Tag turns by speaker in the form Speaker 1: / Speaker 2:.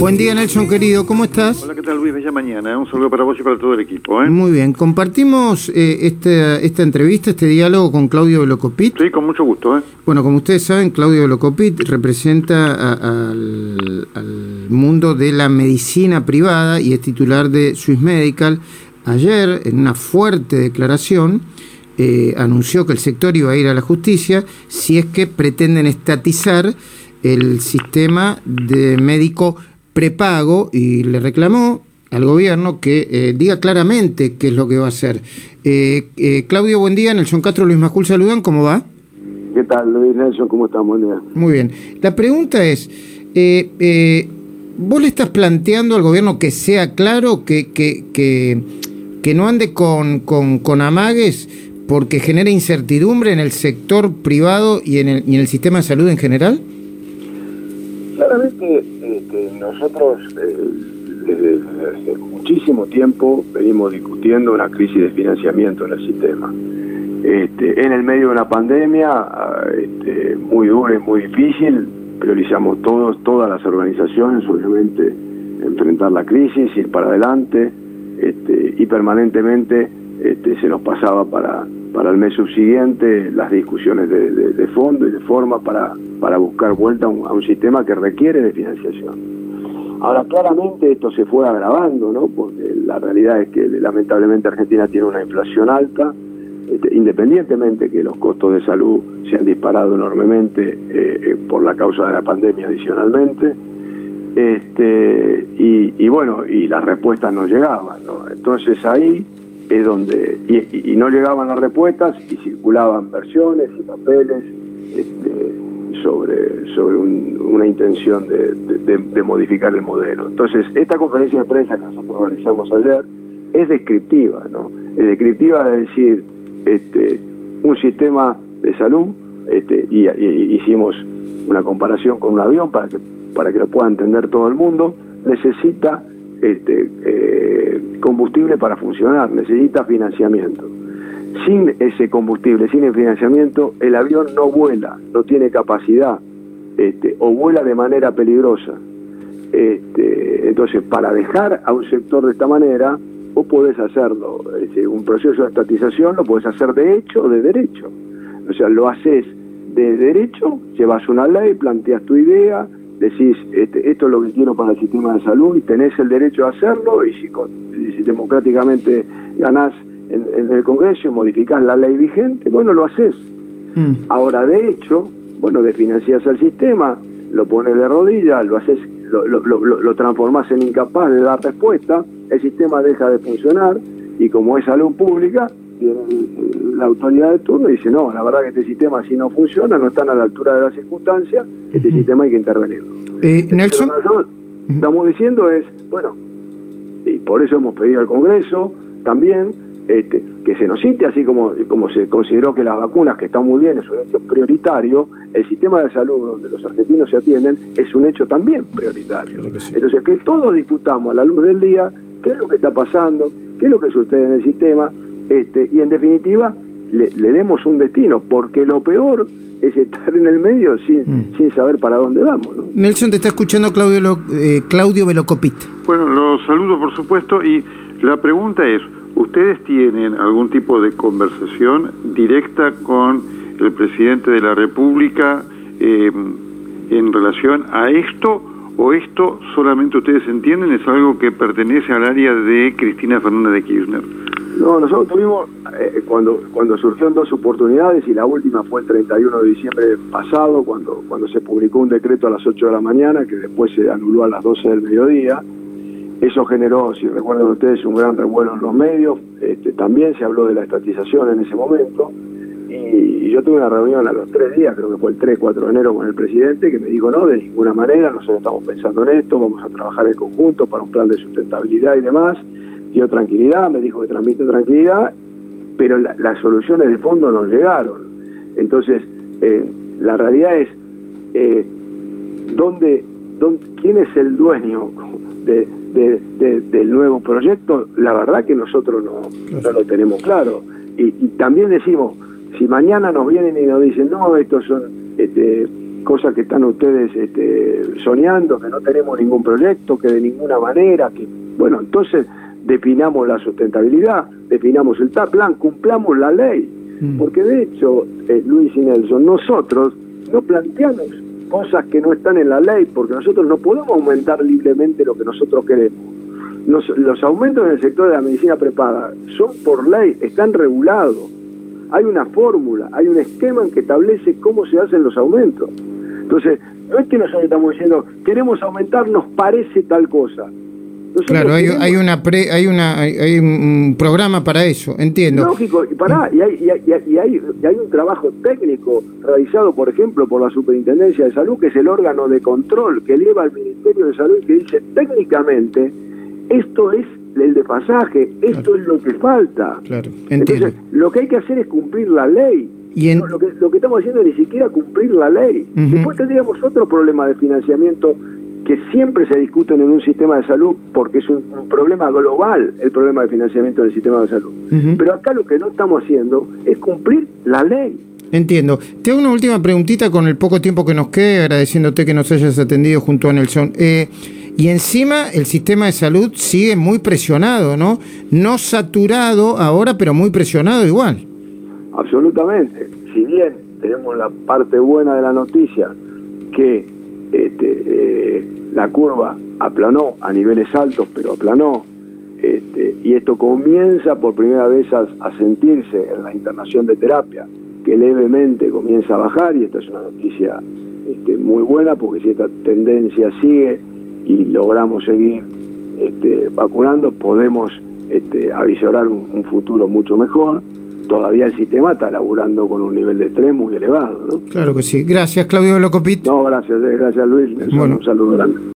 Speaker 1: Buen día, Nelson, querido. ¿Cómo estás?
Speaker 2: Hola, ¿qué tal, Luis? Bella mañana. ¿eh? Un saludo para vos y para todo el equipo. ¿eh?
Speaker 1: Muy bien. Compartimos eh, esta, esta entrevista, este diálogo con Claudio Velocopit.
Speaker 2: Sí, con mucho gusto. ¿eh?
Speaker 1: Bueno, como ustedes saben, Claudio Velocopit representa a- al, al mundo de la medicina privada y es titular de Swiss Medical. Ayer, en una fuerte declaración, anunció que el sector iba a ir a la justicia si es que pretenden estatizar el sistema de médico prepago y le reclamó al gobierno que eh, diga claramente qué es lo que va a hacer. Eh, eh, Claudio, buen día. Nelson Castro, Luis Majul saludan. ¿Cómo va?
Speaker 3: ¿Qué tal, Luis Nelson? ¿Cómo estamos? Buen día.
Speaker 1: Muy bien. La pregunta es, eh, eh, ¿vos le estás planteando al gobierno que sea claro, que, que, que, que no ande con, con, con amagues porque genera incertidumbre en el sector privado y en el, y en el sistema de salud en general?
Speaker 3: Claramente este, nosotros eh, desde, desde muchísimo tiempo venimos discutiendo una crisis de financiamiento en el sistema. Este, en el medio de una pandemia ah, este, muy dura y muy difícil, priorizamos todos, todas las organizaciones, obviamente, enfrentar la crisis, ir para adelante, este, y permanentemente este, se nos pasaba para, para el mes subsiguiente las discusiones de, de- fondo y de forma para, para buscar vuelta a un, a un sistema que requiere de financiación. Ahora, claramente esto se fue agravando, ¿no? Porque la realidad es que lamentablemente Argentina tiene una inflación alta, este, independientemente que los costos de salud se han disparado enormemente eh, eh, por la causa de la pandemia adicionalmente, este, y, y bueno, y las respuestas no llegaban, ¿no? Entonces ahí es donde, y, no llegaban las respuestas y circulaban versiones y papeles este, sobre, sobre un- una intención de, de- modificar el modelo. Entonces, esta conferencia de prensa que nosotros realizamos ayer es descriptiva, ¿no? Es descriptiva de decir, este, un sistema de salud, este, y- y hicimos una comparación con un avión para que, para que lo pueda entender todo el mundo, necesita este, eh, combustible para funcionar, necesita financiamiento. Sin ese combustible, sin el financiamiento, el avión no vuela, no tiene capacidad, este, o vuela de manera peligrosa. Este, entonces, para dejar a un sector de esta manera, vos podés hacerlo, este, un proceso de estatización lo podés hacer de hecho o de derecho. O sea, lo haces de derecho, llevas una ley, planteas tu idea, decís, este, esto es lo que quiero para el sistema de salud y tenés el derecho a hacerlo y si, y si democráticamente ganás en, en el Congreso y modificás la ley vigente, bueno, lo haces.
Speaker 1: Mm.
Speaker 3: Ahora, de hecho, bueno, desfinancias al sistema, lo pones de rodillas, lo haces, lo, lo, lo, lo transformás en incapaz de dar respuesta, el sistema deja de funcionar y como es salud pública, el- la autoridad de turno y dice, no, la verdad que este sistema así no funciona, no están a la altura de las circunstancias, este sistema hay que intervenirlo.
Speaker 1: Eh, Nelson,
Speaker 3: Pero nosotros estamos diciendo es, bueno, y por eso hemos pedido al Congreso también este, que se nos cite, así como, como se consideró que las vacunas, que están muy bien, es un hecho prioritario, el sistema de salud donde los argentinos se atienden es un hecho también prioritario. Entonces, que todos discutamos a la luz del día qué es lo que está pasando, qué es lo que sucede en el sistema, este, y en definitiva le, le demos un destino, porque lo peor es estar en el medio sin,
Speaker 1: Mm.
Speaker 3: sin saber para dónde vamos. ¿no?
Speaker 1: Nelson te está escuchando Claudio, Lo- eh, Claudio Velocopit.
Speaker 2: Bueno, los saludo por supuesto y la pregunta es, ¿ustedes tienen algún tipo de conversación directa con el presidente de la República eh, en relación a esto o esto solamente ustedes entienden es algo que pertenece al área de Cristina Fernández de Kirchner?
Speaker 3: No, nosotros tuvimos, eh, cuando, cuando surgieron dos oportunidades, y la última fue el 31 de diciembre pasado, cuando, cuando se publicó un decreto a las 8 de la mañana, que después se anuló a las 12 del mediodía. Eso generó, si recuerdan ustedes, un gran revuelo en los medios. Este, también se habló de la estatización en ese momento. Y, y yo tuve una reunión a los tres días, creo que fue el 3, 4 de enero, con el presidente, que me dijo, no, de ninguna manera, nosotros estamos pensando en esto, vamos a trabajar en conjunto para un plan de sustentabilidad y demás dio tranquilidad, me dijo que transmite tranquilidad, pero la- las soluciones de fondo no llegaron. Entonces, eh, la realidad es, eh, ¿dónde, dónde, ¿quién es el dueño de, de- de- del nuevo proyecto? La verdad que nosotros no, no lo tenemos claro. Y, y también decimos, si mañana nos vienen y nos dicen, no, estos son este, cosas que están ustedes este, soñando, que no tenemos ningún proyecto, que de ninguna manera, que bueno, entonces definamos la sustentabilidad, definamos el plan, cumplamos la ley. Mm. Porque de hecho, eh, Luis y Nelson, nosotros no planteamos cosas que no están en la ley, porque nosotros no podemos aumentar libremente lo que nosotros queremos. Los, los aumentos en el sector de la medicina prepaga son por ley, están regulados. Hay una fórmula, hay un esquema en que establece cómo se hacen los aumentos. Entonces, no es que nosotros estamos diciendo, queremos aumentar, nos parece tal cosa
Speaker 1: claro, hay, hay, una pre, hay una hay, un programa para eso, entiendo.
Speaker 3: Lógico, y pará, y hay, y, hay, y hay un trabajo técnico realizado, por ejemplo, por la Superintendencia de Salud, que es el órgano de control que eleva al Ministerio de Salud y que dice técnicamente esto es el desfasaje, esto es lo que falta.
Speaker 1: Claro, entiendo.
Speaker 3: Entonces, lo que hay que hacer es cumplir la ley. Y lo, que, lo que estamos haciendo es ni siquiera cumplir la ley. Después tendríamos otro problema de financiamiento que siempre se discuten en un sistema de salud porque es un, problema global el problema de financiamiento del sistema de salud. Pero acá lo que no estamos haciendo es cumplir la ley.
Speaker 1: Entiendo. Te hago una última preguntita con el poco tiempo que nos quede, agradeciéndote que nos hayas atendido junto a Nelson. Eh, y encima el sistema de salud sigue muy presionado, ¿no? No saturado ahora, pero muy presionado igual.
Speaker 3: Absolutamente. Si bien tenemos la parte buena de la noticia, que este, eh, la curva aplanó a niveles altos, pero aplanó, este, y esto comienza por primera vez a, sentirse en la internación de terapia, que levemente comienza a bajar, y esta es una noticia este, muy buena, porque si esta tendencia sigue y logramos seguir este, vacunando, podemos este, avisorar un futuro mucho mejor todavía el sistema está laburando con un nivel de estrés muy elevado. ¿no?
Speaker 1: Claro que sí. Gracias, Claudio Locopit.
Speaker 3: No, gracias, eh, gracias Luis. Un saludo grande.